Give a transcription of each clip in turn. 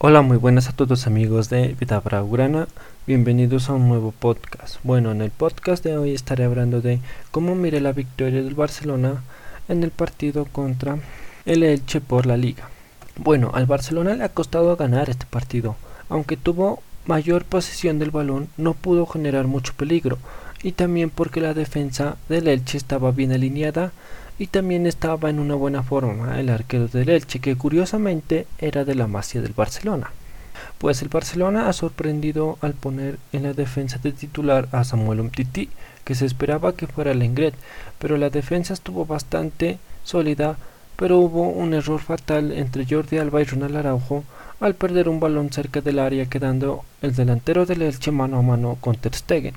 Hola, muy buenas a todos amigos de Vitabra Urana, bienvenidos a un nuevo podcast. Bueno, en el podcast de hoy estaré hablando de cómo miré la victoria del Barcelona en el partido contra el Elche por la liga. Bueno, al Barcelona le ha costado ganar este partido, aunque tuvo mayor posesión del balón, no pudo generar mucho peligro, y también porque la defensa del Elche estaba bien alineada y también estaba en una buena forma el arquero del Elche, que curiosamente era de la Masia del Barcelona. Pues el Barcelona ha sorprendido al poner en la defensa de titular a Samuel Umtiti, que se esperaba que fuera Lengret, pero la defensa estuvo bastante sólida, pero hubo un error fatal entre Jordi Alba y Ronald Araujo al perder un balón cerca del área quedando el delantero del Elche mano a mano con Ter Stegen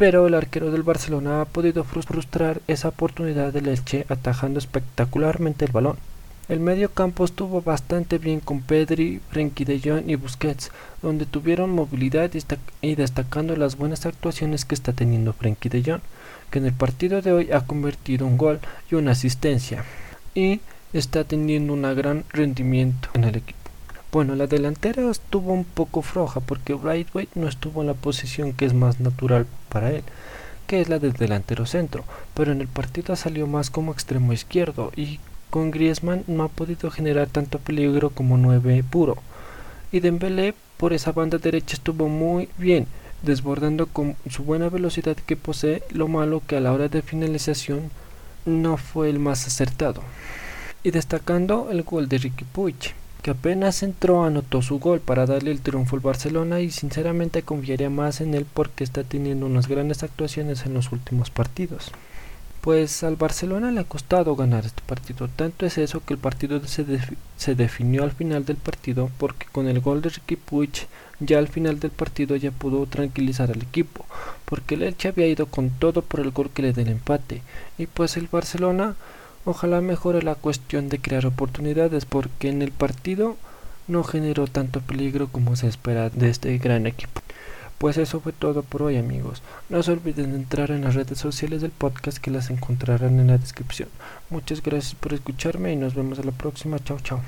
pero el arquero del Barcelona ha podido frustrar esa oportunidad del Elche atajando espectacularmente el balón. El medio campo estuvo bastante bien con Pedri, Frenkie de Jong y Busquets, donde tuvieron movilidad y destacando las buenas actuaciones que está teniendo Frenkie de Jong, que en el partido de hoy ha convertido un gol y una asistencia, y está teniendo un gran rendimiento en el equipo. Bueno, la delantera estuvo un poco floja porque Brightway no estuvo en la posición que es más natural para él, que es la del delantero centro, pero en el partido salió más como extremo izquierdo y con Griezmann no ha podido generar tanto peligro como 9 puro. Y Dembélé por esa banda derecha estuvo muy bien, desbordando con su buena velocidad que posee, lo malo que a la hora de finalización no fue el más acertado. Y destacando el gol de Ricky Puig apenas entró anotó su gol para darle el triunfo al Barcelona y sinceramente confiaría más en él porque está teniendo unas grandes actuaciones en los últimos partidos. Pues al Barcelona le ha costado ganar este partido, tanto es eso que el partido se, se definió al final del partido porque con el gol de Ricky Puig ya al final del partido ya pudo tranquilizar al equipo, porque el Elche había ido con todo por el gol que le dé el empate y pues el Barcelona Ojalá mejore la cuestión de crear oportunidades porque en el partido no generó tanto peligro como se espera de este gran equipo. Pues eso fue todo por hoy amigos. No se olviden de entrar en las redes sociales del podcast que las encontrarán en la descripción. Muchas gracias por escucharme y nos vemos a la próxima. Chao chao.